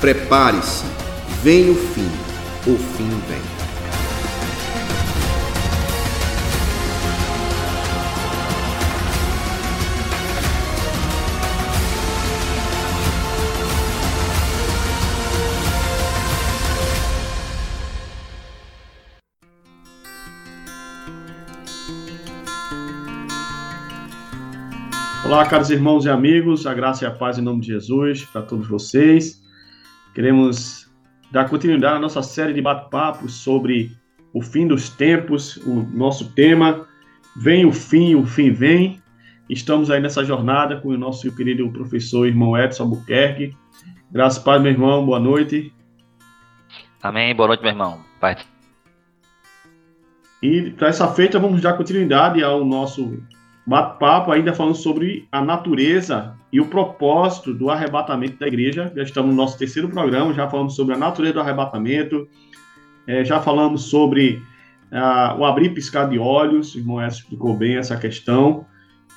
Prepare-se, vem o fim, o fim vem. Olá, caros irmãos e amigos, a graça e a paz em nome de Jesus para todos vocês. Queremos dar continuidade à nossa série de bate-papos sobre o fim dos tempos, o nosso tema Vem o fim, o fim vem. Estamos aí nessa jornada com o nosso querido professor irmão Edson Albuquerque. Graças a paz, meu irmão, boa noite. Amém, boa noite, meu irmão. Pai. E para essa feita, vamos dar continuidade ao nosso bate-papo ainda falando sobre a natureza e o propósito do arrebatamento da igreja. Já estamos no nosso terceiro programa, já falamos sobre a natureza do arrebatamento, é, já falamos sobre ah, o abrir piscar de olhos, o irmão Edson explicou bem essa questão.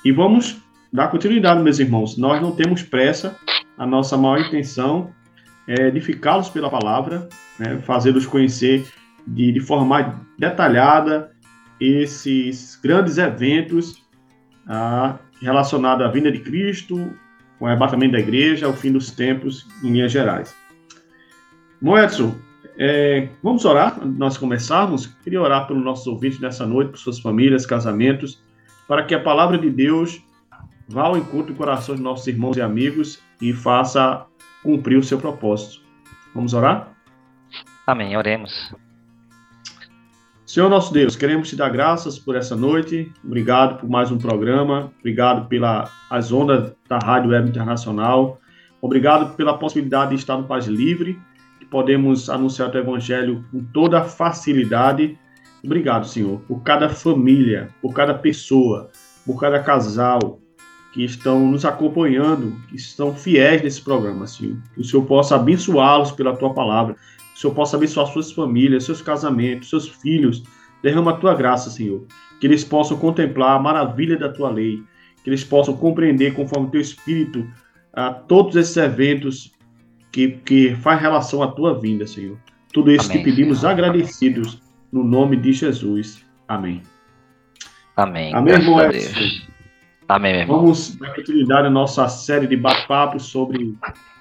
E vamos dar continuidade, meus irmãos. Nós não temos pressa, a nossa maior intenção é edificá-los pela palavra, né, fazê-los conhecer de, de forma detalhada esses grandes eventos ah, relacionada à vinda de Cristo, o arrebatamento da igreja, o fim dos tempos, em linhas gerais. Moedson, é, vamos orar nós começarmos? Queria orar pelos nossos ouvintes nessa noite, por suas famílias, casamentos, para que a palavra de Deus vá ao encontro do coração de nossos irmãos e amigos e faça cumprir o seu propósito. Vamos orar? Amém, oremos. Senhor nosso Deus, queremos te dar graças por essa noite. Obrigado por mais um programa. Obrigado pelas ondas da Rádio Web Internacional. Obrigado pela possibilidade de estar no Paz Livre, que podemos anunciar o Evangelho com toda facilidade. Obrigado, Senhor, por cada família, por cada pessoa, por cada casal que estão nos acompanhando, que estão fiéis nesse programa, Senhor. Que o Senhor possa abençoá-los pela tua palavra Senhor possa abençoar suas famílias, seus casamentos, seus filhos. Derrama a tua graça, Senhor. Que eles possam contemplar a maravilha da tua lei. Que eles possam compreender, conforme o teu espírito, a todos esses eventos que, que faz relação à tua vinda, Senhor. Tudo isso Amém, que pedimos Senhor. agradecidos no nome de Jesus. Amém. Amém. Amém, irmão Amém, meu irmão. Vamos dar continuidade à nossa série de bate-papos sobre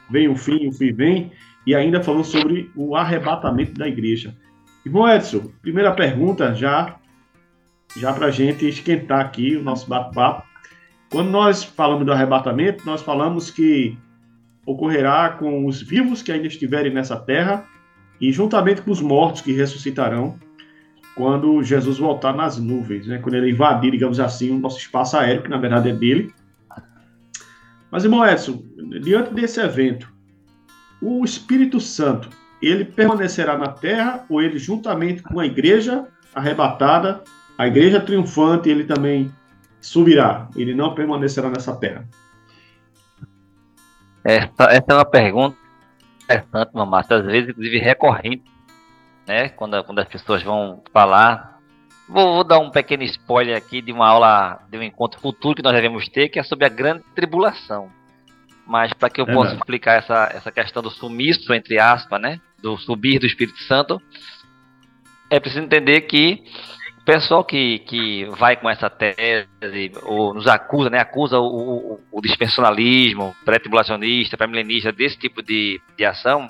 Vem o Fim, o Fim Vem e ainda falando sobre o arrebatamento da igreja. Irmão Edson, primeira pergunta já, já para a gente esquentar aqui o nosso bate-papo. Quando nós falamos do arrebatamento, nós falamos que ocorrerá com os vivos que ainda estiverem nessa terra e juntamente com os mortos que ressuscitarão quando Jesus voltar nas nuvens, né? quando ele invadir, digamos assim, o nosso espaço aéreo, que na verdade é dele. Mas, irmão Edson, diante desse evento, o Espírito Santo, ele permanecerá na terra ou ele juntamente com a igreja arrebatada, a igreja triunfante, ele também subirá, ele não permanecerá nessa terra? Essa, essa é uma pergunta interessante, Mamassa, às vezes inclusive recorrente, né, quando, quando as pessoas vão falar. Vou, vou dar um pequeno spoiler aqui de uma aula, de um encontro futuro que nós devemos ter, que é sobre a grande tribulação. Mas para que eu é possa explicar essa, essa questão do sumiço, entre aspas, né? Do subir do Espírito Santo, é preciso entender que o pessoal que, que vai com essa tese, ou nos acusa, né? Acusa o, o, o dispensacionalismo, pré-tribulacionista, pré-milenista, desse tipo de, de ação,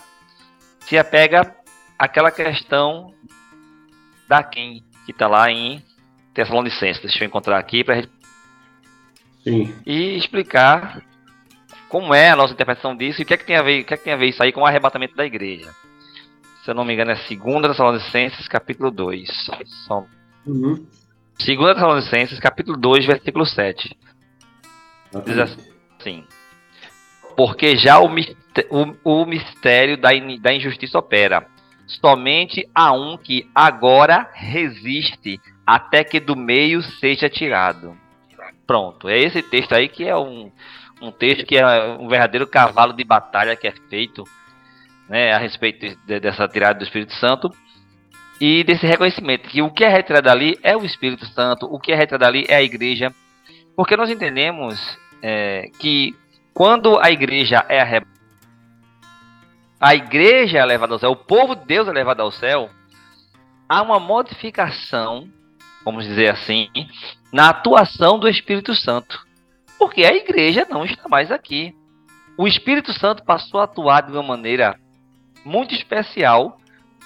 se apega àquela questão da quem que está lá em Tessalonicenses. Deixa eu encontrar aqui para Sim. E explicar como é a nossa interpretação disso e o que é que tem a ver, o que é que tem a ver isso aí com o arrebatamento da igreja. Se eu não me engano, é 2 Tessalonicenses, capítulo 2. São... Uhum. 2 Tessalonicenses, capítulo 2, versículo 7. Diz assim: Porque já o, o, o mistério da, in, da injustiça opera. Somente há um que agora resiste até que do meio seja tirado. Pronto, é esse texto aí que é um, um texto que é um verdadeiro cavalo de batalha que é feito né, a respeito de, dessa tirada do Espírito Santo e desse reconhecimento que o que é retirado ali é o Espírito Santo, o que é retirado ali é a igreja, porque nós entendemos é, que quando a igreja é arrebatada, a igreja é levada ao céu, o povo de Deus é levado ao céu, há uma modificação, vamos dizer assim, na atuação do Espírito Santo. Porque a igreja não está mais aqui. O Espírito Santo passou a atuar de uma maneira muito especial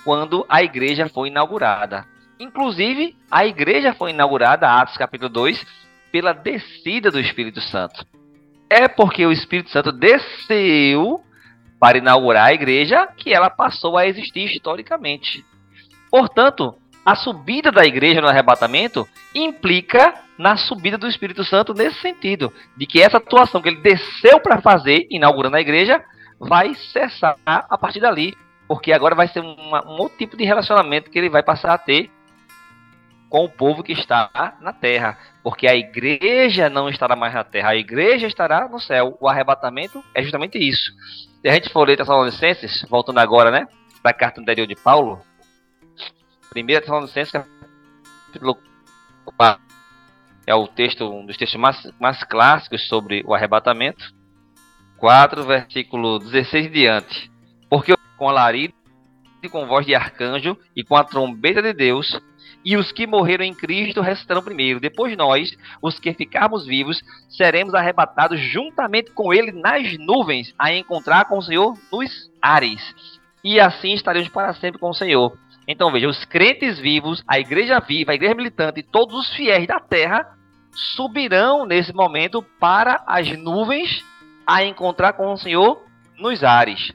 quando a igreja foi inaugurada. Inclusive, a igreja foi inaugurada, Atos capítulo 2, pela descida do Espírito Santo. É porque o Espírito Santo desceu para inaugurar a igreja que ela passou a existir historicamente. Portanto, a subida da igreja no arrebatamento implica na subida do Espírito Santo nesse sentido, de que essa atuação que ele desceu para fazer, inaugurando a igreja, vai cessar a partir dali, porque agora vai ser uma, um outro tipo de relacionamento que ele vai passar a ter com o povo que está na terra, porque a igreja não estará mais na terra, a igreja estará no céu. O arrebatamento é justamente isso. Se a gente for ler Tessalonicenses, voltando agora, né, para a carta anterior de Paulo, 1 Tessalonicenses, capítulo 4, é o texto, um dos textos mais, mais clássicos sobre o arrebatamento. 4, versículo 16 e diante. Porque com alarido e com voz de arcanjo e com a trombeta de Deus e os que morreram em Cristo restarão primeiro. Depois nós, os que ficarmos vivos, seremos arrebatados juntamente com ele nas nuvens, a encontrar com o Senhor nos ares. E assim estaremos para sempre com o Senhor. Então veja, os crentes vivos, a igreja viva, a igreja militante todos os fiéis da terra subirão nesse momento para as nuvens a encontrar com o Senhor nos ares.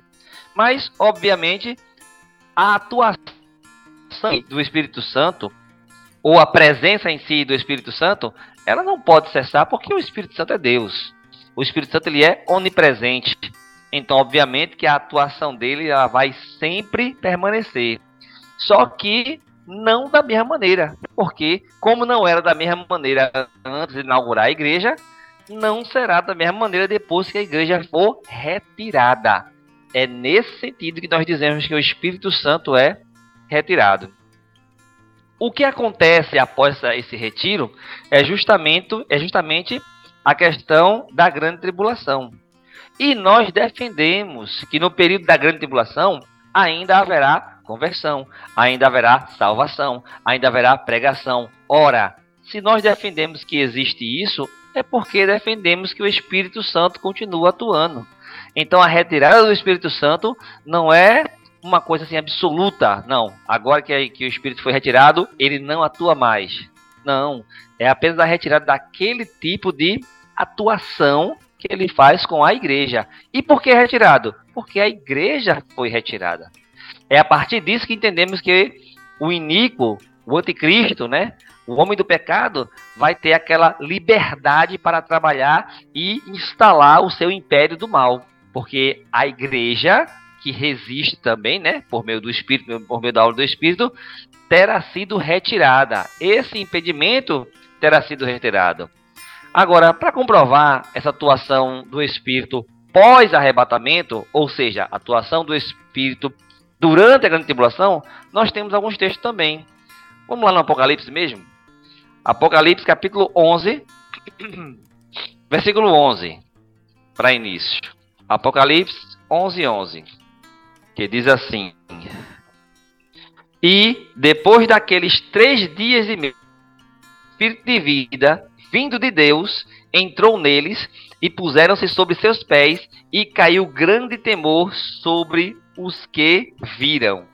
Mas, obviamente, a atuação do Espírito Santo ou a presença em si do Espírito Santo, ela não pode cessar porque o Espírito Santo é Deus. O Espírito Santo ele é onipresente. Então, obviamente que a atuação dele ela vai sempre permanecer. Só que não da mesma maneira, porque como não era da mesma maneira antes de inaugurar a igreja, não será da mesma maneira depois que a igreja for retirada. É nesse sentido que nós dizemos que o Espírito Santo é retirado. O que acontece após esse retiro é justamente, é justamente a questão da grande tribulação. E nós defendemos que no período da grande tribulação ainda haverá conversão, ainda haverá salvação, ainda haverá pregação. Ora, se nós defendemos que existe isso, é porque defendemos que o Espírito Santo continua atuando. Então a retirada do Espírito Santo não é uma coisa assim absoluta. Não, agora que, que o espírito foi retirado, ele não atua mais. Não, é apenas a retirada daquele tipo de atuação que ele faz com a igreja. E por que retirado? Porque a igreja foi retirada. É a partir disso que entendemos que o iníquo, o anticristo, né? O homem do pecado vai ter aquela liberdade para trabalhar e instalar o seu império do mal. Porque a igreja que resiste também, né, por meio do Espírito, por meio da aula do Espírito, terá sido retirada. Esse impedimento terá sido retirado. Agora, para comprovar essa atuação do Espírito pós-arrebatamento, ou seja, atuação do Espírito durante a grande tribulação, nós temos alguns textos também. Vamos lá no Apocalipse mesmo? Apocalipse capítulo 11, versículo 11, para início. Apocalipse 11, 11 que diz assim: E depois daqueles três dias e meio, Espírito de vida, vindo de Deus, entrou neles e puseram-se sobre seus pés, e caiu grande temor sobre os que viram.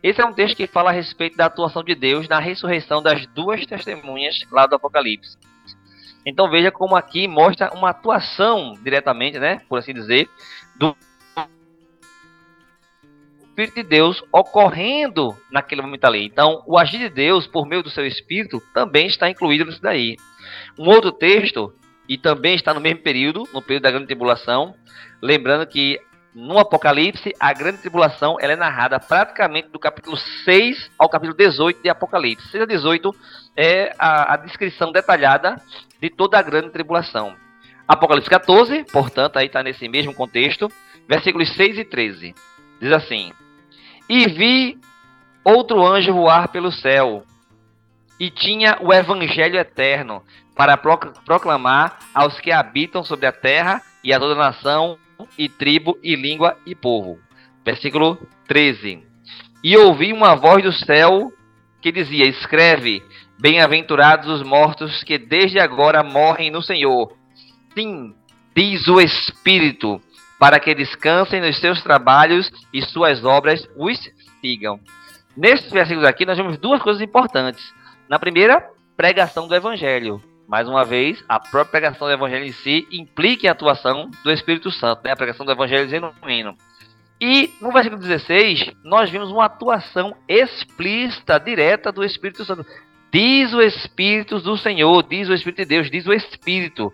Esse é um texto que fala a respeito da atuação de Deus na ressurreição das duas testemunhas lá do Apocalipse. Então veja como aqui mostra uma atuação diretamente, né, por assim dizer, do Espírito de Deus ocorrendo naquele momento ali. Então, o agir de Deus por meio do seu Espírito também está incluído nisso daí. Um outro texto, e também está no mesmo período, no período da grande tribulação, lembrando que no Apocalipse, a grande tribulação ela é narrada praticamente do capítulo 6 ao capítulo 18 de Apocalipse. 6 a 18 é a, a descrição detalhada de toda a grande tribulação. Apocalipse 14, portanto, aí está nesse mesmo contexto, versículos 6 e 13. Diz assim: e vi outro anjo voar pelo céu, e tinha o evangelho eterno para proclamar aos que habitam sobre a terra e a toda nação, e tribo, e língua, e povo. Versículo 13. E ouvi uma voz do céu que dizia: Escreve, bem-aventurados os mortos que desde agora morrem no Senhor. Sim, diz o Espírito, para que descansem nos seus trabalhos e suas obras os sigam. Nesses versículos aqui, nós vemos duas coisas importantes. Na primeira, pregação do Evangelho. Mais uma vez, a própria pregação do Evangelho em si implica a atuação do Espírito Santo, né? a pregação do Evangelho genuíno. E no versículo 16, nós vimos uma atuação explícita, direta do Espírito Santo. Diz o Espírito do Senhor, diz o Espírito de Deus, diz o Espírito.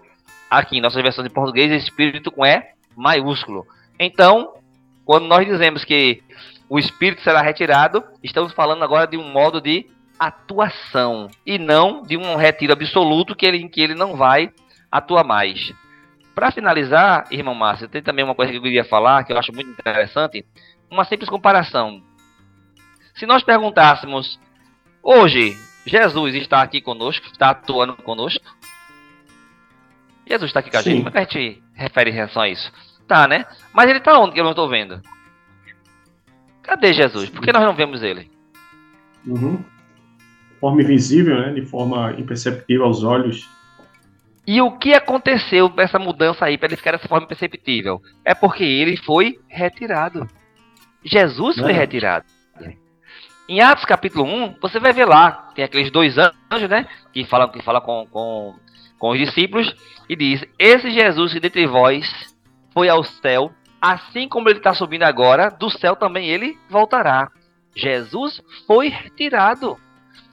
Aqui em nossa versão de português, Espírito com E maiúsculo. Então, quando nós dizemos que o Espírito será retirado, estamos falando agora de um modo de atuação e não de um retiro absoluto que ele, em que ele não vai atuar mais. Para finalizar, irmão Márcio, tem também uma coisa que eu queria falar que eu acho muito interessante, uma simples comparação. Se nós perguntássemos, hoje, Jesus está aqui conosco, está atuando conosco? Jesus está aqui com a gente, como é que a gente refere em relação a isso? Tá, né? Mas ele está onde que eu não estou vendo? Cadê Jesus? Por que nós não vemos ele? Uhum forma invisível, né, de forma imperceptível aos olhos. E o que aconteceu essa mudança aí para ele ficar dessa forma imperceptível? É porque ele foi retirado. Jesus foi é. retirado. Em Atos capítulo 1, você vai ver lá, tem aqueles dois anjos, né? Que falam, que falam com, com, com os discípulos e diz: Esse Jesus que dentre vós foi ao céu, assim como ele está subindo agora, do céu também ele voltará. Jesus foi retirado.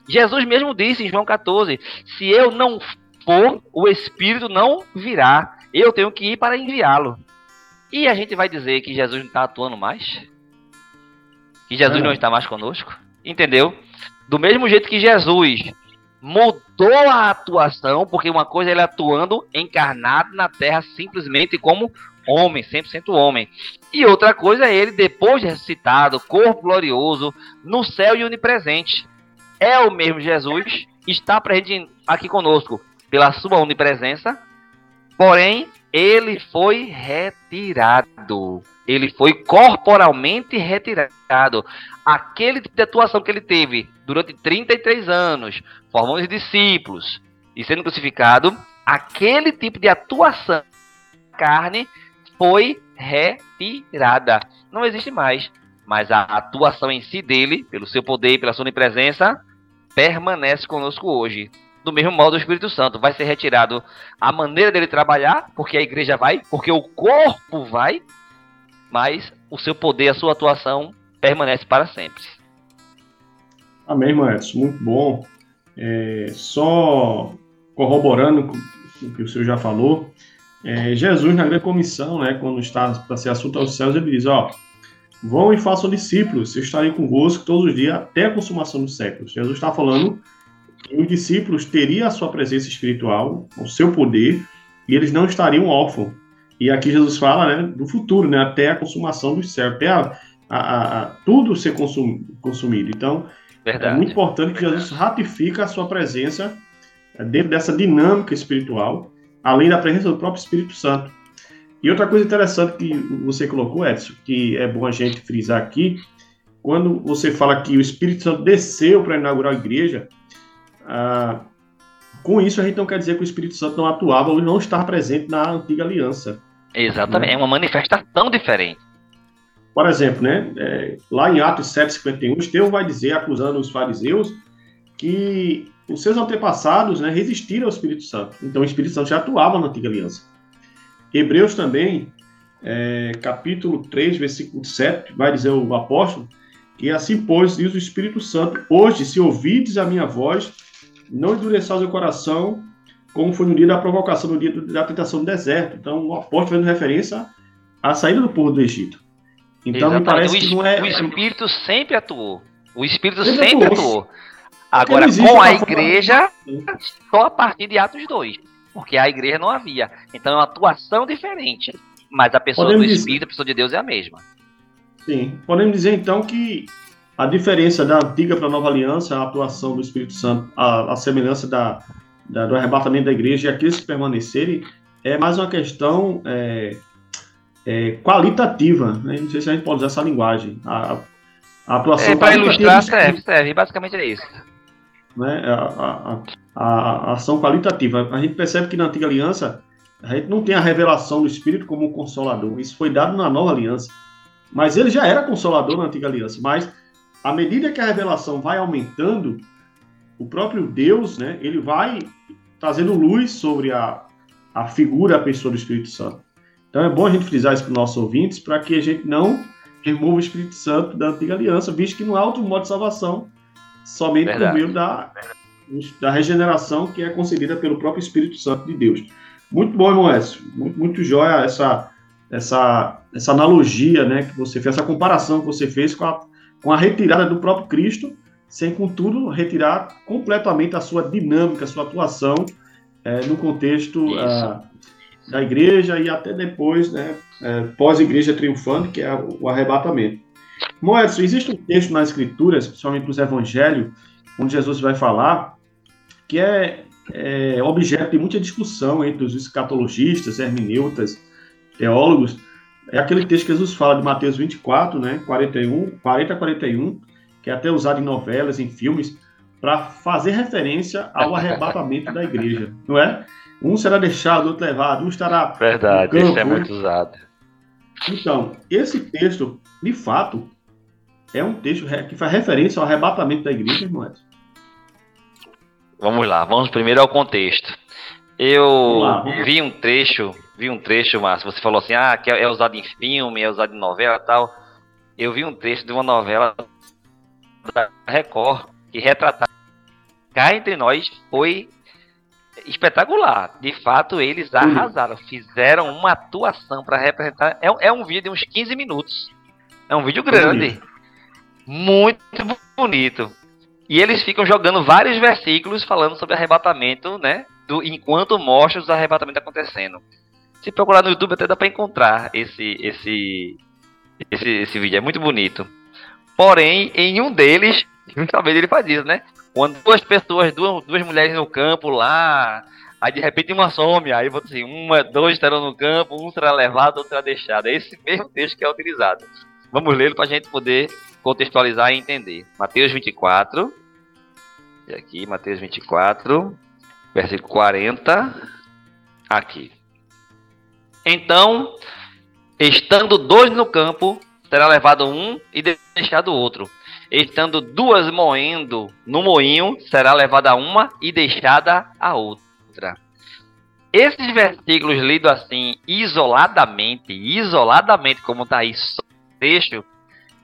Jesus mesmo disse em João 14: Se eu não for, o Espírito não virá. Eu tenho que ir para enviá-lo. E a gente vai dizer que Jesus não está atuando mais? Que Jesus não está mais conosco? Entendeu? Do mesmo jeito que Jesus mudou a atuação, porque uma coisa é ele atuando encarnado na terra simplesmente como homem, 100% homem. E outra coisa é ele, depois de ressuscitado, corpo glorioso, no céu e onipresente é o mesmo Jesus, está presente aqui conosco pela sua onipresença, porém ele foi retirado. Ele foi corporalmente retirado. Aquele tipo de atuação que ele teve durante 33 anos, formando os discípulos e sendo crucificado, aquele tipo de atuação carne foi retirada. Não existe mais. Mas a atuação em si dele, pelo seu poder e pela sua onipresença, permanece conosco hoje. Do mesmo modo, o Espírito Santo vai ser retirado a maneira dele trabalhar, porque a igreja vai, porque o corpo vai, mas o seu poder, a sua atuação permanece para sempre. Amém, Edson, muito bom. É, só corroborando o que o senhor já falou, é, Jesus na grande comissão, né, quando está para ser assunto aos céus, ele diz, ó, Vão e façam discípulos, eu estarei convosco todos os dias até a consumação dos séculos. Jesus está falando que os discípulos teriam a sua presença espiritual, o seu poder, e eles não estariam órfãos. E aqui Jesus fala né, do futuro, né, até a consumação dos céus, até a, a, a, tudo ser consum, consumido. Então, é Verdade. é muito importante que Jesus ratifique a sua presença dentro dessa dinâmica espiritual, além da presença do próprio Espírito Santo. E outra coisa interessante que você colocou, Edson, que é bom a gente frisar aqui, quando você fala que o Espírito Santo desceu para inaugurar a igreja, ah, com isso a gente não quer dizer que o Espírito Santo não atuava ou não estava presente na antiga aliança. Exatamente, né? é uma manifestação diferente. Por exemplo, né, é, lá em Atos 7,51, Estevão vai dizer, acusando os fariseus, que os seus antepassados né, resistiram ao Espírito Santo. Então o Espírito Santo já atuava na antiga aliança. Hebreus também, é, capítulo 3, versículo 7, vai dizer o apóstolo, que assim, pois, diz o Espírito Santo, hoje, se ouvides a minha voz, não endureçais o coração, como foi no dia da provocação, no dia da tentação do deserto. Então, o apóstolo fazendo referência à saída do povo do Egito. Então, Exatamente. me parece o, que não é... O Espírito sempre atuou. O Espírito sempre, sempre atuou. atuou. Agora, com a igreja, só a partir de Atos 2 porque a igreja não havia. Então é uma atuação diferente. Mas a pessoa podemos do Espírito, dizer... a pessoa de Deus é a mesma. Sim. Podemos dizer então que a diferença da antiga para a nova aliança, a atuação do Espírito Santo, a, a semelhança da, da, do arrebatamento da igreja e aqueles que permanecerem, é mais uma questão é, é, qualitativa, né? não sei se a gente pode usar essa linguagem. A, a atuação é, Para ilustrar, serve, serve, basicamente é isso. Né? A, a, a, ação qualitativa. A gente percebe que na antiga aliança a gente não tem a revelação do Espírito como consolador. Isso foi dado na nova aliança. Mas ele já era consolador na antiga aliança. Mas à medida que a revelação vai aumentando, o próprio Deus, né, ele vai trazendo luz sobre a, a figura, a pessoa do Espírito Santo. Então é bom a gente frisar isso para os nossos ouvintes, para que a gente não remova o Espírito Santo da antiga aliança, visto que não há outro modo de salvação, somente Verdade. por meio da, da regeneração que é concedida pelo próprio Espírito Santo de Deus. Muito bom, irmão Écio. Muito, muito jóia essa, essa, essa analogia né, que você fez, essa comparação que você fez com a, com a retirada do próprio Cristo, sem, contudo, retirar completamente a sua dinâmica, a sua atuação é, no contexto uh, da igreja e até depois, né, é, pós-igreja triunfante, que é o arrebatamento. Moedson, existe um texto nas Escrituras, principalmente nos Evangelhos, onde Jesus vai falar, que é, é objeto de muita discussão entre os escatologistas, hermeneutas, teólogos. É aquele texto que Jesus fala de Mateus 24, né, 41, 40 a 41, que é até usado em novelas, em filmes, para fazer referência ao arrebatamento da igreja, não é? Um será deixado, outro levado, um estará. Verdade, isso é muito usado. Então, esse texto, de fato, é um texto que faz referência ao arrebatamento da igreja, irmão Vamos lá, vamos primeiro ao contexto. Eu lá, vi um trecho, vi um trecho, Márcio, você falou assim, ah, que é usado em filme, é usado em novela e tal. Eu vi um trecho de uma novela da Record que retratava cá entre nós foi espetacular. De fato, eles arrasaram, fizeram uma atuação para representar. É, é, um vídeo de uns 15 minutos. É um vídeo grande. Muito bonito. E eles ficam jogando vários versículos falando sobre arrebatamento, né? Do, enquanto mostra os arrebatamentos acontecendo. Se procurar no YouTube até dá para encontrar esse, esse, esse, esse vídeo. É muito bonito. Porém, em um deles, talvez ele faz isso, né? Quando duas pessoas, duas, duas mulheres no campo lá, aí de repente uma some, aí você assim, uma, dois estarão no campo, um será levado, outro será deixado. É esse mesmo texto que é utilizado. Vamos lê-lo para a gente poder contextualizar e entender. Mateus 24, e aqui, Mateus 24, versículo 40, aqui. Então, estando dois no campo, será levado um e deixado outro estando duas moendo no moinho, será levada uma e deixada a outra. Esses versículos lidos assim, isoladamente, isoladamente, como está aí, texto,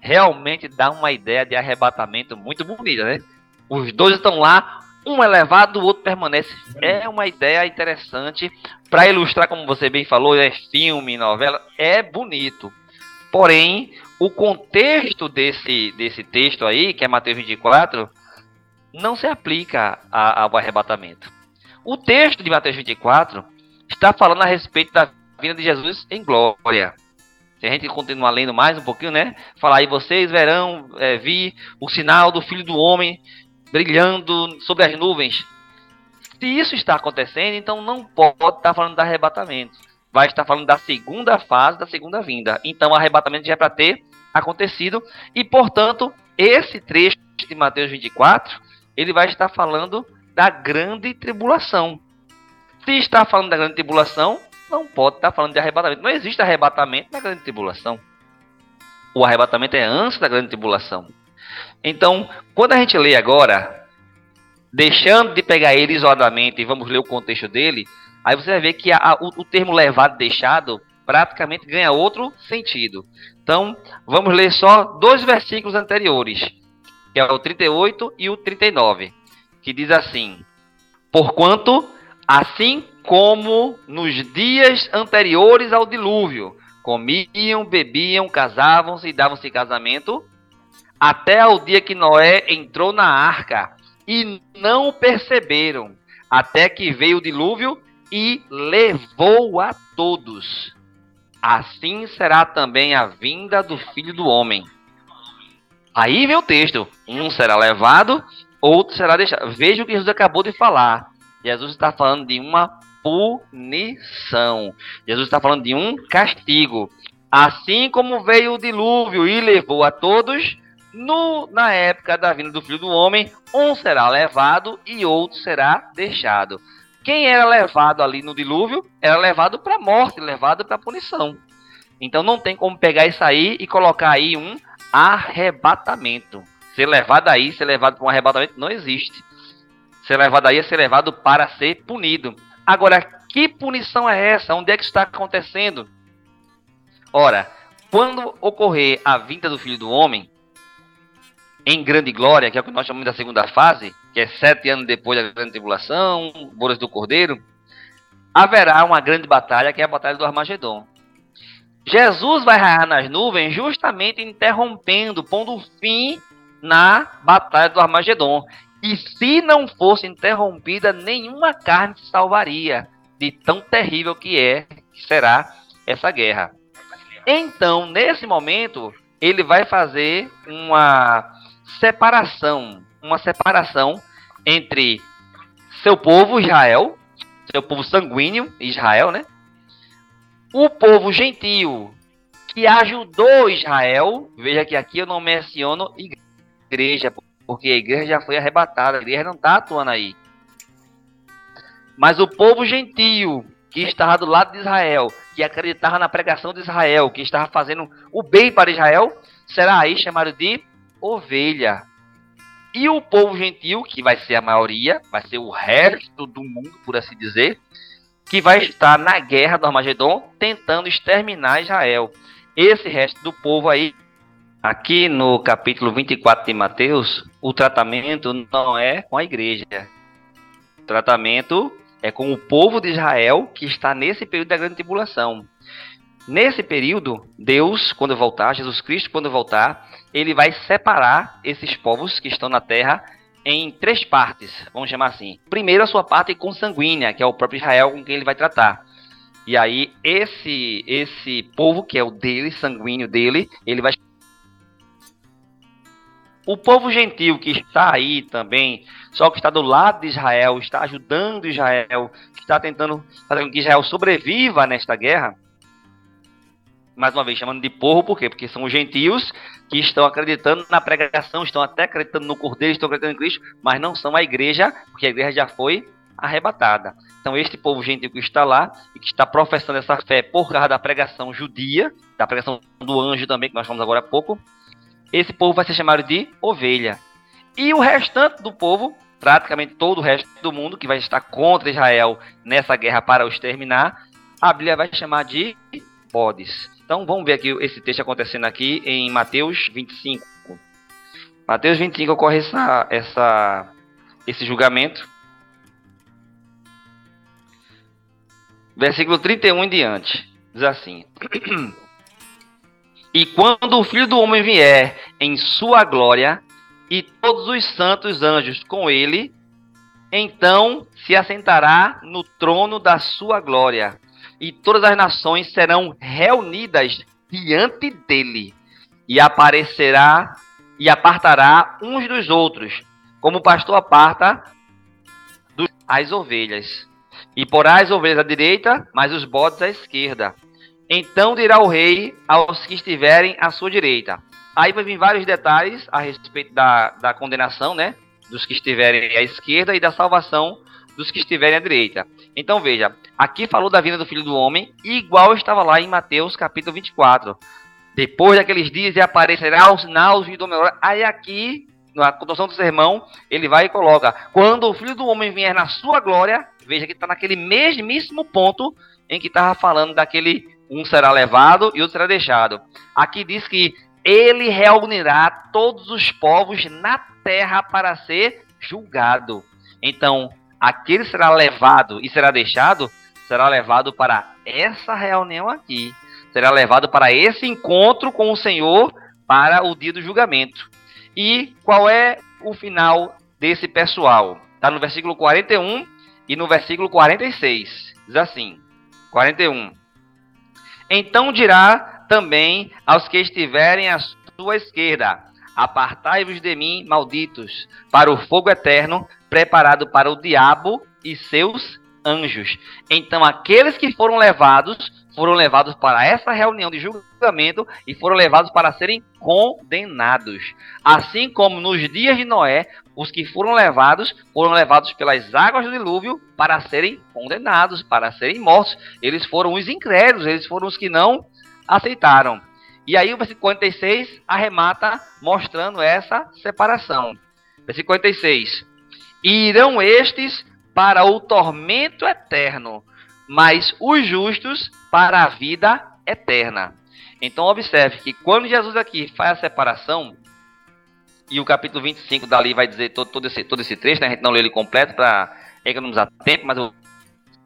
realmente dá uma ideia de arrebatamento muito bonita, né? Os dois estão lá, um é levado, o outro permanece. É uma ideia interessante para ilustrar, como você bem falou, é filme, novela, é bonito. Porém, o contexto desse, desse texto aí, que é Mateus 24, não se aplica ao arrebatamento. O texto de Mateus 24 está falando a respeito da vinda de Jesus em glória. Se a gente continuar lendo mais um pouquinho, né? Falar aí, vocês verão, é, vi o sinal do Filho do Homem brilhando sobre as nuvens. Se isso está acontecendo, então não pode estar falando de arrebatamento vai estar falando da segunda fase da segunda vinda. Então, o arrebatamento já é para ter acontecido e, portanto, esse trecho de Mateus 24, ele vai estar falando da grande tribulação. Se está falando da grande tribulação, não pode estar falando de arrebatamento. Não existe arrebatamento na grande tribulação. O arrebatamento é antes da grande tribulação. Então, quando a gente lê agora, deixando de pegar ele isoladamente e vamos ler o contexto dele, Aí você vai ver que a, a, o, o termo levado deixado praticamente ganha outro sentido. Então, vamos ler só dois versículos anteriores, que é o 38 e o 39, que diz assim: Porquanto, assim como nos dias anteriores ao dilúvio, comiam, bebiam, casavam-se e davam-se casamento, até ao dia que Noé entrou na arca, e não perceberam, até que veio o dilúvio e levou a todos. Assim será também a vinda do filho do homem. Aí vem o texto: um será levado, outro será deixado. Veja o que Jesus acabou de falar. Jesus está falando de uma punição. Jesus está falando de um castigo. Assim como veio o dilúvio e levou a todos, no, na época da vinda do Filho do Homem, um será levado e outro será deixado. Quem era levado ali no dilúvio era levado para a morte, levado para a punição. Então não tem como pegar isso aí e colocar aí um arrebatamento. Ser levado aí, ser levado para um arrebatamento, não existe. Ser levado aí é ser levado para ser punido. Agora, que punição é essa? Onde é que está acontecendo? Ora, quando ocorrer a vinda do Filho do Homem, em grande glória, que é o que nós chamamos da segunda fase, que é sete anos depois da grande tribulação, bolas do Cordeiro, haverá uma grande batalha, que é a batalha do Armagedon. Jesus vai raiar nas nuvens justamente interrompendo, pondo fim na batalha do Armagedon. E se não fosse interrompida, nenhuma carne se salvaria de tão terrível que é, que será essa guerra. Então, nesse momento, ele vai fazer uma separação, uma separação entre seu povo Israel, seu povo sanguíneo Israel, né? O povo gentio que ajudou Israel, veja que aqui eu não menciono igreja, porque a igreja já foi arrebatada, a igreja não está atuando aí. Mas o povo gentio que estava do lado de Israel, que acreditava na pregação de Israel, que estava fazendo o bem para Israel, será aí chamado de ovelha. E o povo gentil, que vai ser a maioria, vai ser o resto do mundo, por assim dizer, que vai estar na guerra do Armagedon tentando exterminar Israel. Esse resto do povo aí, aqui no capítulo 24 de Mateus, o tratamento não é com a igreja. O tratamento é com o povo de Israel que está nesse período da grande tribulação. Nesse período, Deus, quando voltar, Jesus Cristo, quando voltar, ele vai separar esses povos que estão na terra em três partes, vamos chamar assim. Primeiro, a sua parte consanguínea, que é o próprio Israel com quem ele vai tratar. E aí, esse, esse povo, que é o dele, sanguíneo dele, ele vai. O povo gentil que está aí também, só que está do lado de Israel, está ajudando Israel, está tentando fazer com que Israel sobreviva nesta guerra, mais uma vez, chamando de porro, por quê? Porque são os gentios que estão acreditando na pregação, estão até acreditando no Cordeiro, estão acreditando em Cristo, mas não são a igreja, porque a igreja já foi arrebatada. Então, este povo gentil que está lá e que está professando essa fé por causa da pregação judia, da pregação do anjo também, que nós falamos agora há pouco, esse povo vai ser chamado de ovelha. E o restante do povo, praticamente todo o resto do mundo que vai estar contra Israel nessa guerra para os exterminar, a Bíblia vai chamar de bodes. Então vamos ver aqui esse texto acontecendo aqui em Mateus 25. Mateus 25 ocorre essa, essa, esse julgamento. Versículo 31 em diante. Diz assim: E quando o filho do homem vier em sua glória, e todos os santos anjos com ele, então se assentará no trono da sua glória e todas as nações serão reunidas diante dele, e aparecerá e apartará uns dos outros, como o pastor aparta as ovelhas. E porá as ovelhas à direita, mas os bodes à esquerda. Então dirá o rei aos que estiverem à sua direita. Aí vai vir vários detalhes a respeito da, da condenação, né? Dos que estiverem à esquerda e da salvação dos que estiverem à direita. Então veja, aqui falou da vinda do Filho do Homem, igual estava lá em Mateus capítulo 24. Depois daqueles dias aparecerá o sinal do Homem. Aí aqui, na condução do sermão, ele vai e coloca: Quando o Filho do Homem vier na sua glória, veja que está naquele mesmíssimo ponto em que estava falando daquele um será levado e outro será deixado. Aqui diz que ele reunirá todos os povos na terra para ser julgado. Então, aquele será levado e será deixado, será levado para essa reunião aqui. Será levado para esse encontro com o Senhor para o dia do julgamento. E qual é o final desse pessoal? Está no versículo 41 e no versículo 46. Diz assim: 41. Então dirá também aos que estiverem à sua esquerda: Apartai-vos de mim, malditos, para o fogo eterno, preparado para o diabo e seus anjos. Então, aqueles que foram levados, foram levados para essa reunião de julgamento e foram levados para serem condenados. Assim como nos dias de Noé, os que foram levados foram levados pelas águas do dilúvio para serem condenados, para serem mortos. Eles foram os incrédulos, eles foram os que não aceitaram. E aí o versículo 46 arremata mostrando essa separação. Versículo 46. Irão estes para o tormento eterno, mas os justos para a vida eterna. Então observe que quando Jesus aqui faz a separação, e o capítulo 25 dali vai dizer todo, todo, esse, todo esse trecho, né? a gente não lê ele completo para economizar tempo, mas eu,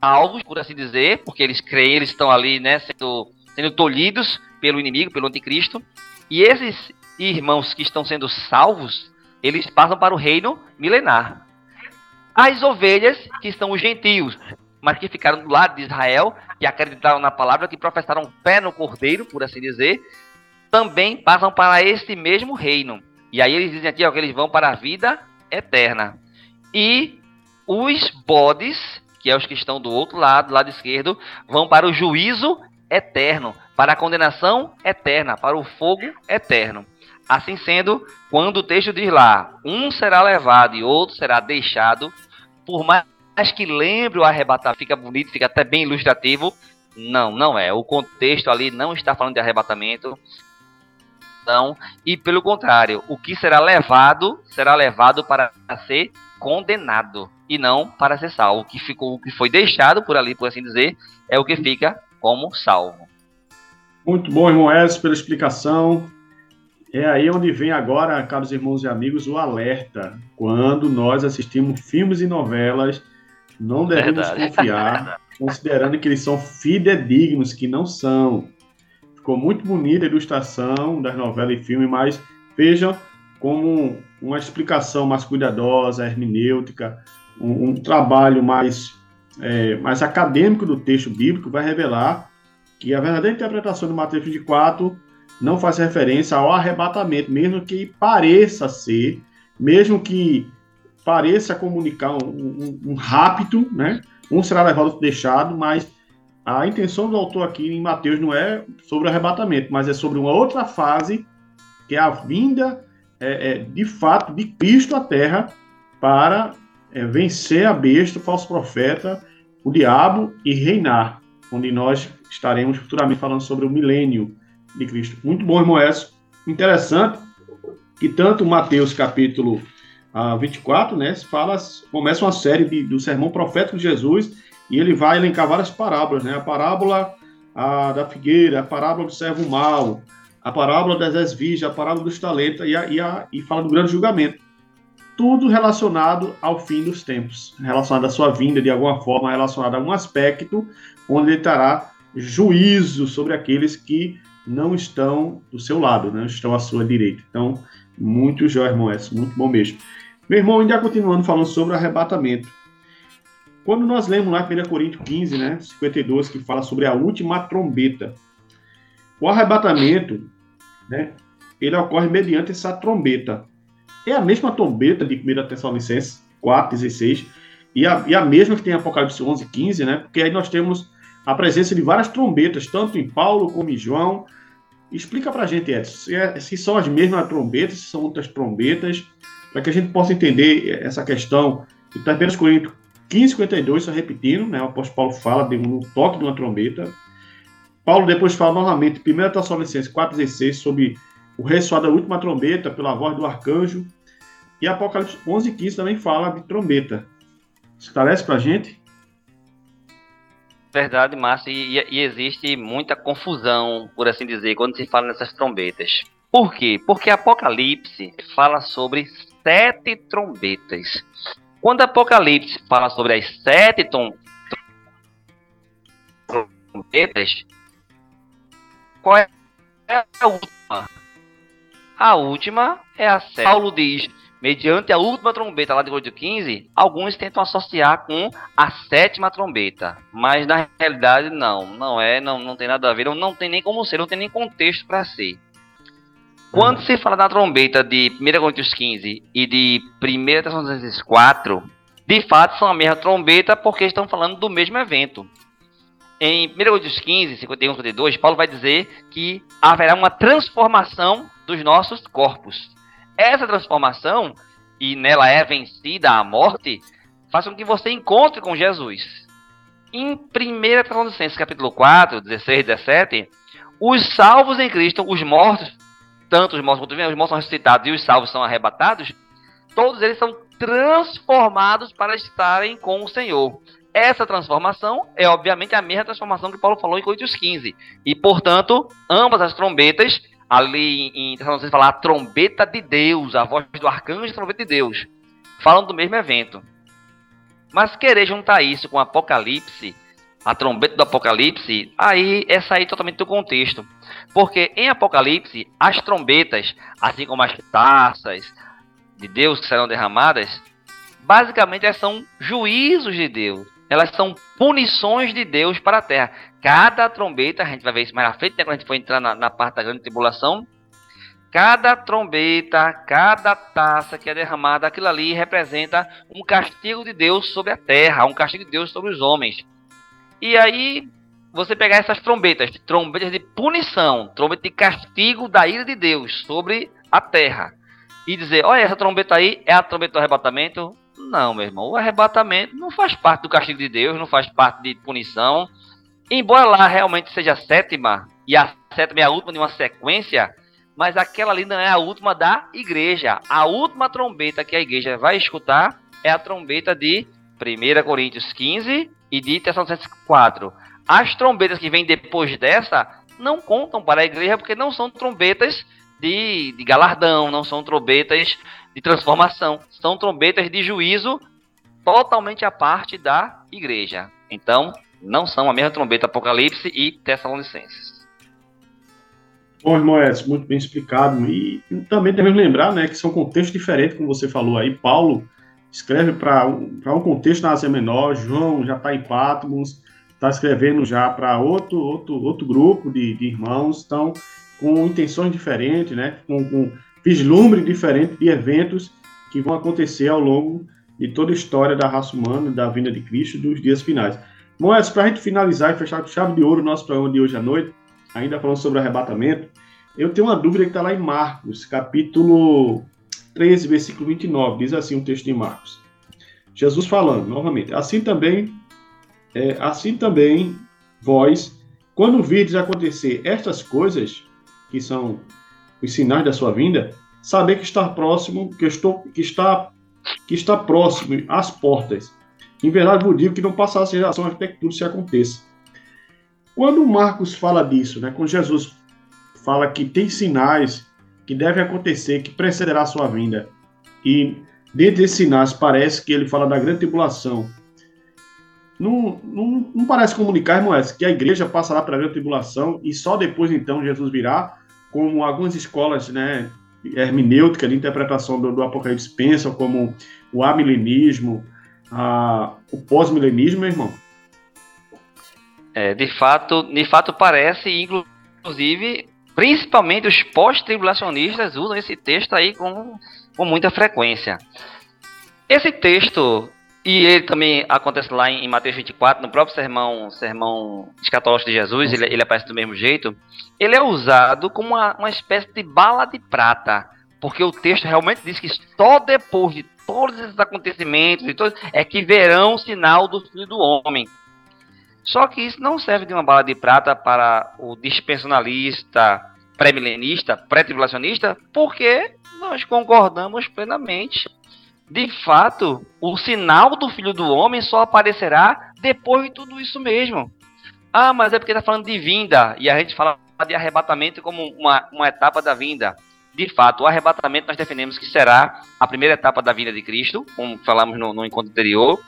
alvos, por assim dizer, porque eles creem, eles estão ali né, sendo, sendo tolhidos pelo inimigo, pelo anticristo, e esses irmãos que estão sendo salvos, eles passam para o reino milenar. As ovelhas, que são os gentios, mas que ficaram do lado de Israel, que acreditaram na palavra, que professaram fé no cordeiro, por assim dizer, também passam para este mesmo reino. E aí eles dizem aqui ó, que eles vão para a vida eterna. E os bodes, que é os que estão do outro lado, do lado esquerdo, vão para o juízo eterno, para a condenação eterna, para o fogo eterno. Assim sendo, quando o texto diz lá, um será levado e outro será deixado, por mais que lembre o arrebatamento, fica bonito, fica até bem ilustrativo. Não, não é. O contexto ali não está falando de arrebatamento. Não, e pelo contrário, o que será levado será levado para ser condenado e não para ser salvo. O que ficou, o que foi deixado por ali, por assim dizer, é o que fica como salvo. Muito bom, irmão Edson, pela explicação. É aí onde vem agora, caros irmãos e amigos, o alerta. Quando nós assistimos filmes e novelas, não devemos Verdade. confiar, considerando que eles são fidedignos, que não são. Ficou muito bonita a ilustração das novelas e filmes, mas vejam como uma explicação mais cuidadosa, hermenêutica, um, um trabalho mais, é, mais acadêmico do texto bíblico vai revelar que a verdadeira interpretação do Mateus 24 não faz referência ao arrebatamento, mesmo que pareça ser, mesmo que pareça comunicar um, um, um rápido, né? Um será levado, outro deixado, mas a intenção do autor aqui em Mateus não é sobre o arrebatamento, mas é sobre uma outra fase, que é a vinda, é, é, de fato, de Cristo à Terra para é, vencer a besta, o falso profeta, o diabo e reinar, onde nós estaremos futuramente falando sobre o milênio de Cristo. Muito bom, irmão Edson. Interessante que tanto Mateus capítulo ah, 24, né, fala, começa uma série de, do sermão profético de Jesus e ele vai elencar várias parábolas, né? A parábola a, da figueira, a parábola do servo mau, a parábola das virgens, a parábola dos talentos e, a, e, a, e fala do grande julgamento. Tudo relacionado ao fim dos tempos, relacionado à sua vinda de alguma forma, relacionado a um aspecto onde ele terá juízo sobre aqueles que não estão do seu lado, não estão à sua direita. Então, muito jóia, irmão Edson, muito bom mesmo. Meu irmão, ainda continuando falando sobre arrebatamento. Quando nós lemos lá 1 Coríntios 15, né, 52, que fala sobre a última trombeta, o arrebatamento, né, ele ocorre mediante essa trombeta. É a mesma trombeta de 1 Tessalonicenses 4, 16, e a, e a mesma que tem em Apocalipse 11, 15, né, porque aí nós temos a presença de várias trombetas, tanto em Paulo como em João, Explica para a gente, Edson, se, é, se, são as mesmas trombetas, se são outras trombetas, para que a gente possa entender essa questão. E tá 1 Coríntios 15, 52, só repetindo, né, o apóstolo Paulo fala de um toque de uma trombeta. Paulo depois fala novamente, 1 Tessalonicenses 4,16, sobre o ressoar da última trombeta pela voz do arcanjo. E Apocalipse 11, 15 também fala de trombeta. Esclarece para a gente? Verdade, Márcio, e, e, existe muita confusão, por assim dizer, quando se fala nessas trombetas. Por quê? Porque Apocalipse fala sobre sete trombetas. Quando Apocalipse fala sobre as sete trombetas, qual é a última? A última é a sete. Paulo diz: mediante a última trombeta lá de Coríntios 15, alguns tentam associar com a sétima trombeta, mas na realidade não, não é, não, não tem nada a ver, não tem nem como ser, não tem nem contexto para ser. Quando se fala da trombeta de 1 Coríntios 15 e de 1 Tessalonicenses 4, de fato são a mesma trombeta porque estão falando do mesmo evento. Em 1 Coríntios 15, 51, 52, Paulo vai dizer que haverá uma transformação dos nossos corpos. Essa transformação, e nela é vencida a morte, faz com que você encontre com Jesus. Em 1 Tessalonicenses capítulo 4, 16 e 17, os salvos em Cristo, os mortos, tanto os mortos quanto os mortos são ressuscitados e os salvos são arrebatados, todos eles são transformados para estarem com o Senhor. Essa transformação é, obviamente, a mesma transformação que Paulo falou em Coríntios 15. E, portanto, ambas as trombetas, ali em Tessalonicenses falar a trombeta de Deus, a voz do arcanjo a trombeta de Deus, falam do mesmo evento. Mas querer juntar isso com Apocalipse, a trombeta do Apocalipse, aí é sair totalmente do contexto. Porque em Apocalipse, as trombetas, assim como as taças, de Deus que serão derramadas, basicamente elas são juízos de Deus. Elas são punições de Deus para a terra. Cada trombeta, a gente vai ver isso mais à frente, né, quando a gente for entrar na, na parte da grande tribulação. Cada trombeta, cada taça que é derramada, aquilo ali representa um castigo de Deus sobre a terra, um castigo de Deus sobre os homens. E aí, você pegar essas trombetas, trombetas de punição, trombeta de castigo da ira de Deus sobre a terra e dizer, olha, essa trombeta aí é a trombeta do arrebatamento. Não, meu irmão, o arrebatamento não faz parte do castigo de Deus, não faz parte de punição. Embora lá realmente seja a sétima, e a sétima é a última de uma sequência, mas aquela ali não é a última da igreja. A última trombeta que a igreja vai escutar é a trombeta de 1 Coríntios 15 e de Tessalonicenses 4. As trombetas que vêm depois dessa não contam para a igreja porque não são trombetas de, de galardão, não são trombetas de transformação, são trombetas de juízo totalmente à parte da igreja. Então, não são a mesma trombeta Apocalipse e Tessalonicenses. Bom, irmão Edson, muito bem explicado. E também devemos lembrar né, que são contextos diferentes, como você falou aí. Paulo escreve para um, um contexto na Ásia Menor, João já está em Patmos, está escrevendo já para outro, outro, outro grupo de, de irmãos. Então, com intenções diferentes, né? com, com vislumbre diferente de eventos que vão acontecer ao longo de toda a história da raça humana, da vinda de Cristo, dos dias finais. Moedas, para a gente finalizar e fechar com chave de ouro o nosso programa de hoje à noite, ainda falando sobre arrebatamento, eu tenho uma dúvida que está lá em Marcos, capítulo 13, versículo 29, diz assim o um texto de Marcos. Jesus falando, novamente, assim também, é, assim também vós, quando vides acontecer estas coisas, que são os sinais da sua vinda, saber que está próximo, que estou, que está, que está próximo às portas. Em verdade, vos digo que não passará a geração até que tudo se aconteça. Quando Marcos fala disso, né, quando Jesus fala que tem sinais que devem acontecer, que precederá a sua vinda, e dentre esses sinais parece que ele fala da grande tribulação, não, não, não parece comunicar, irmão, que a igreja passará pela grande tribulação e só depois então Jesus virá, como algumas escolas né, hermenêutica de interpretação do, do Apocalipse pensam, como o amilenismo, a, o pós-milenismo, meu irmão? É, de fato, de fato parece, inclusive, principalmente os pós-tribulacionistas usam esse texto aí com, com muita frequência. Esse texto e ele também acontece lá em, Mateus 24, no próprio sermão, sermão escatológico de Jesus, ele, ele aparece do mesmo jeito. Ele é usado como uma, uma espécie de bala de prata, porque o texto realmente diz que só depois de todos esses acontecimentos e todos, é que verão o sinal do Filho do Homem. Só que isso não serve de uma bala de prata para o dispensionalista, pré-milenista, pré-tribulacionista, porque nós concordamos plenamente de fato, o sinal do filho do homem só aparecerá depois de tudo isso mesmo. Ah, mas é porque está falando de vinda, e a gente fala de arrebatamento como uma, uma etapa da vinda. De fato, o arrebatamento nós definimos que será a primeira etapa da vinda de Cristo, como falamos no, no encontro anterior.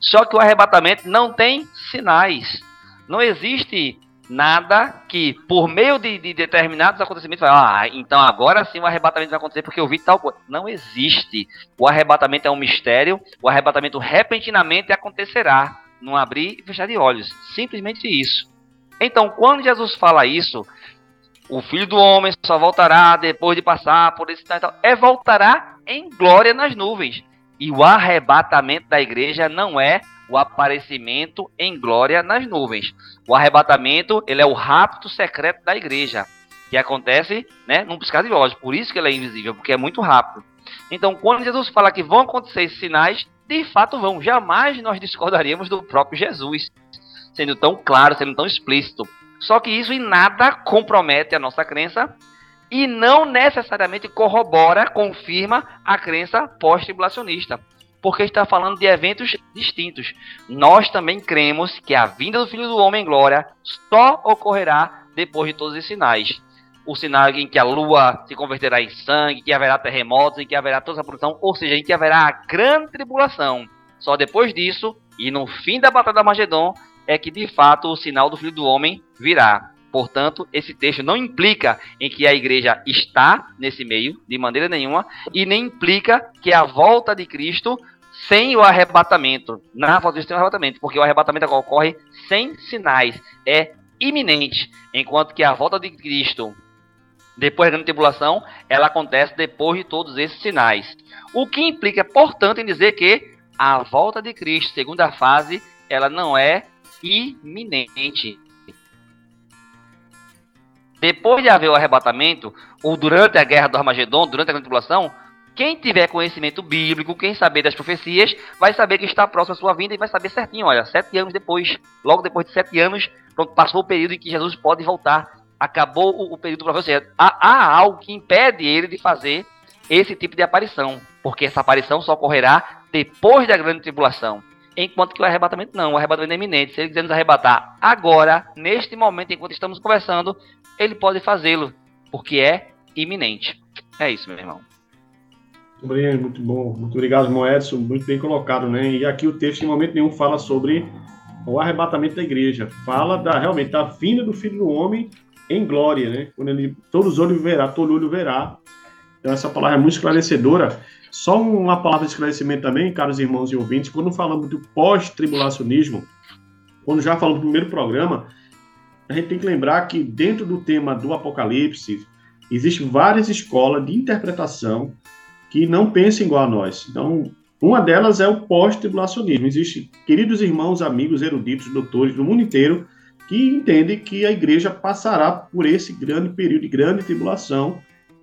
Só que o arrebatamento não tem sinais. Não existe nada que, por meio de, de determinados acontecimentos, vai, ah, então agora sim o arrebatamento vai acontecer porque eu vi tal coisa. Não existe. O arrebatamento é um mistério, o arrebatamento repentinamente acontecerá, num abrir e fechar de olhos. Simplesmente isso. Então, quando Jesus fala isso, o filho do homem só voltará depois de passar por esse tal, é voltará em glória nas nuvens. E o arrebatamento da igreja não é o aparecimento em glória nas nuvens. O arrebatamento, ele é o rapto secreto da igreja, que acontece, né, num piscar de olhos. Por isso que ele é invisível, porque é muito rápido. Então, quando Jesus fala que vão acontecer esses sinais, de fato vão. Jamais nós discordaríamos do próprio Jesus, sendo tão claro, sendo tão explícito. Só que isso em nada compromete a nossa crença e não necessariamente corrobora, confirma a crença pós-tribulacionista, porque está falando de eventos distintos. Nós também cremos que a vinda do Filho do Homem em glória só ocorrerá depois de todos os sinais. O sinal em que a lua se converterá em sangue, que haverá terremotos, em que haverá toda essa produção, ou seja, em que haverá a grande tribulação. Só depois disso, e no fim da Batalha da Magedon, é que de fato o sinal do Filho do Homem virá. Portanto, esse texto não implica em que a igreja está nesse meio, de maneira nenhuma, e nem implica que a volta de Cristo sem o arrebatamento, na volta de Cristo o arrebatamento, porque o arrebatamento ocorre sem sinais, é iminente, enquanto que a volta de Cristo, depois da grande tribulação, ela acontece depois de todos esses sinais. O que implica, portanto, em dizer que a volta de Cristo, segunda fase, ela não é iminente. Depois de haver o arrebatamento, ou durante a guerra do Armagedon, durante a grande tribulação, quem tiver conhecimento bíblico, quem saber das profecias, vai saber que está próximo à sua vinda e vai saber certinho, olha, sete anos depois, logo depois de sete anos, pronto, passou o período em que Jesus pode voltar. Acabou o, o período profecia. Há, há algo que impede ele de fazer esse tipo de aparição, porque essa aparição só ocorrerá depois da grande tribulação enquanto que o arrebatamento não, o arrebatamento é iminente. Se ele quiser nos arrebatar agora, neste momento, enquanto estamos conversando, ele pode fazê-lo, porque é iminente. É isso, meu irmão. Muito bom. Muito obrigado, Edson. Muito bem colocado, né? E aqui o texto, em momento nenhum, fala sobre o arrebatamento da igreja. Fala da, realmente da vinda do Filho do Homem em glória, né? Quando ele, todos os olhos verá, todo olho verá. Então, essa palavra é muito esclarecedora. Só uma palavra de esclarecimento também, caros irmãos e ouvintes, quando falamos do pós-tribulacionismo, quando já falamos no primeiro programa, a gente tem que lembrar que dentro do tema do Apocalipse, existem várias escolas de interpretação que não pensam igual a nós. Então, uma delas é o pós-tribulacionismo. Existem queridos irmãos, amigos, eruditos, doutores do mundo inteiro que entendem que a igreja passará por esse grande período de grande tribulação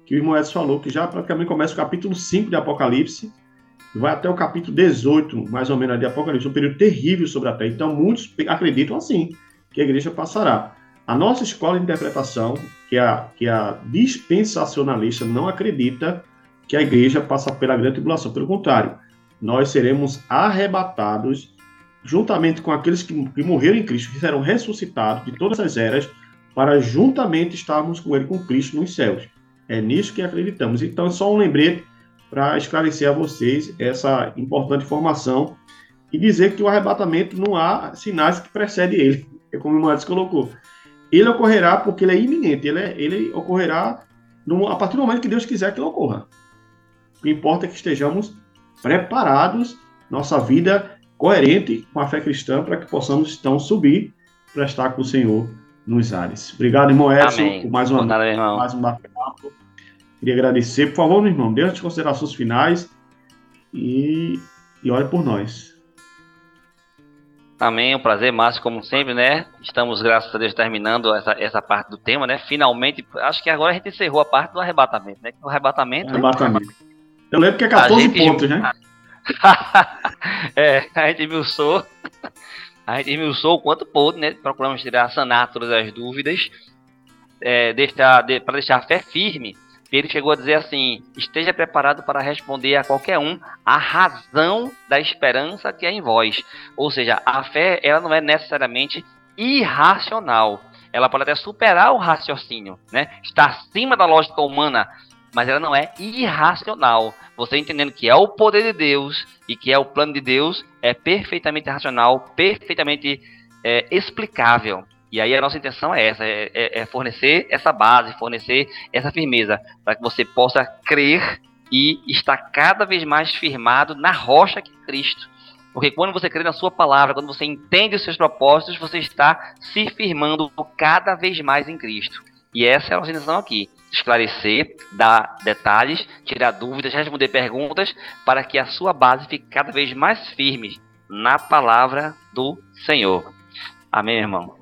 que o irmão falou, que já praticamente começa o capítulo 5 de Apocalipse, vai até o capítulo 18, mais ou menos, de Apocalipse, um período terrível sobre a Terra. Então, muitos acreditam assim, que a igreja passará. A nossa escola de interpretação, que é a, que é a dispensacionalista, não acredita que a igreja passa pela grande tribulação. Pelo contrário, nós seremos arrebatados juntamente com aqueles que, que morreram em Cristo, que serão ressuscitados de todas as eras, para juntamente estarmos com Ele, com Cristo, nos céus. É nisso que acreditamos. Então, só um lembrete para esclarecer a vocês essa importante informação e dizer que o arrebatamento não há sinais que precedem ele, é como o Moedas colocou. Ele ocorrerá porque ele é iminente, ele, é, ele ocorrerá no, a partir do momento que Deus quiser que ele ocorra. O que importa é que estejamos preparados, nossa vida coerente com a fé cristã, para que possamos então subir para estar com o Senhor nos ares. Obrigado, irmão Edson, por mais uma mais um bate-papo. Queria agradecer. Por favor, meu irmão, dê as considerações finais e, e olhe por nós. Amém, um prazer, Márcio, como sempre, né? Estamos, graças a Deus, terminando essa, essa parte do tema, né? Finalmente, acho que agora a gente encerrou a parte do arrebatamento, né? O arrebatamento. Arrebatamento. Eu lembro que é 14 gente... pontos, né? é, a gente viu só a gente esmiuçou o quanto pôde, né? Procuramos tirar, sanar todas as dúvidas, é, deixar, de, para deixar a fé firme. Ele chegou a dizer assim: esteja preparado para responder a qualquer um a razão da esperança que é em vós. Ou seja, a fé ela não é necessariamente irracional. Ela pode até superar o raciocínio, né? Está acima da lógica humana, mas ela não é irracional. Você entendendo que é o poder de Deus e que é o plano de Deus, é perfeitamente racional, perfeitamente é, explicável. E aí a nossa intenção é essa, é, é, é fornecer essa base, fornecer essa firmeza, para que você possa crer e estar cada vez mais firmado na rocha que é Cristo. Porque quando você crê na sua palavra, quando você entende os seus propósitos, você está se firmando cada vez mais em Cristo. E essa é a nossa intenção aqui esclarecer, dar detalhes, tirar dúvidas, responder perguntas, para que a sua base fique cada vez mais firme na palavra do Senhor. Amém, irmão?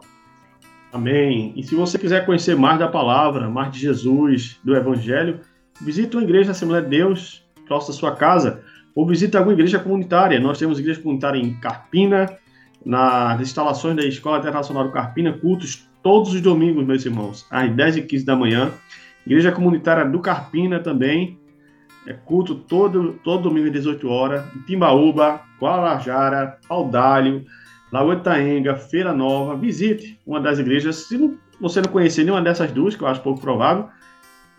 Amém. E se você quiser conhecer mais da palavra, mais de Jesus, do Evangelho, visite uma igreja da Assembleia de Deus, próxima da sua casa, ou visite alguma igreja comunitária. Nós temos igreja comunitária em Carpina, nas instalações da Escola Internacional do Carpina, cultos todos os domingos, meus irmãos, às 10 e 15 da manhã. Igreja comunitária do Carpina também, é culto todo, todo domingo às 18 horas, em Timbaúba, Guarajara, Paudalho, Lagoa Itaenga, Feira Nova. Visite uma das igrejas. Se você não conhecer nenhuma dessas duas, que eu acho pouco provável,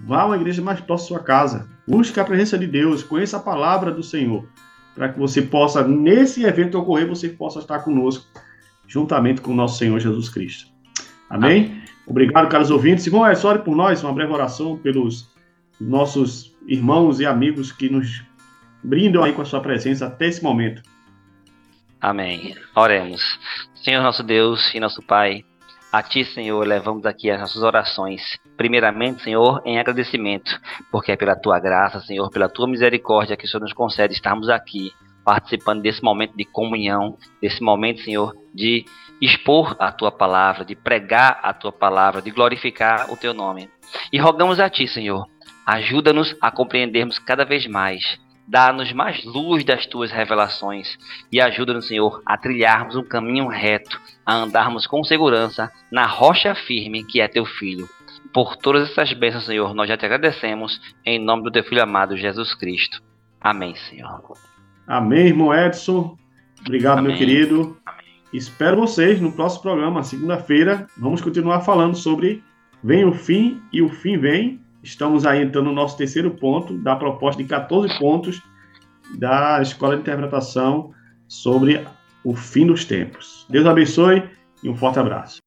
vá a uma igreja mais próxima da sua casa. Busque a presença de Deus, conheça a palavra do Senhor, para que você possa, nesse evento ocorrer, você possa estar conosco, juntamente com o nosso Senhor Jesus Cristo. Amém? Amém. Obrigado, caros ouvintes. Irmão, é só por nós, uma breve oração pelos nossos irmãos e amigos que nos brindam aí com a sua presença até esse momento. Amém. Oremos. Senhor nosso Deus e nosso Pai, a Ti, Senhor, levamos aqui as nossas orações. Primeiramente, Senhor, em agradecimento, porque é pela Tua graça, Senhor, pela Tua misericórdia que o Senhor nos concede estarmos aqui, participando desse momento de comunhão, desse momento, Senhor, de expor a Tua palavra, de pregar a Tua palavra, de glorificar o Teu nome. E rogamos a Ti, Senhor, Ajuda-nos a compreendermos cada vez mais. Dá-nos mais luz das tuas revelações e ajuda-nos, Senhor, a trilharmos um caminho reto, a andarmos com segurança na rocha firme que é teu filho. Por todas essas bênçãos, Senhor, nós já te agradecemos em nome do teu filho amado Jesus Cristo. Amém, Senhor. Amém, irmão Edson. Obrigado, Amém. meu querido. Espero vocês no próximo programa, segunda-feira. Vamos continuar falando sobre Vem o fim e o fim vem Estamos aí entrando no nosso terceiro ponto da proposta de 14 pontos da Escola de Interpretação sobre o fim dos tempos. Deus abençoe e um forte abraço.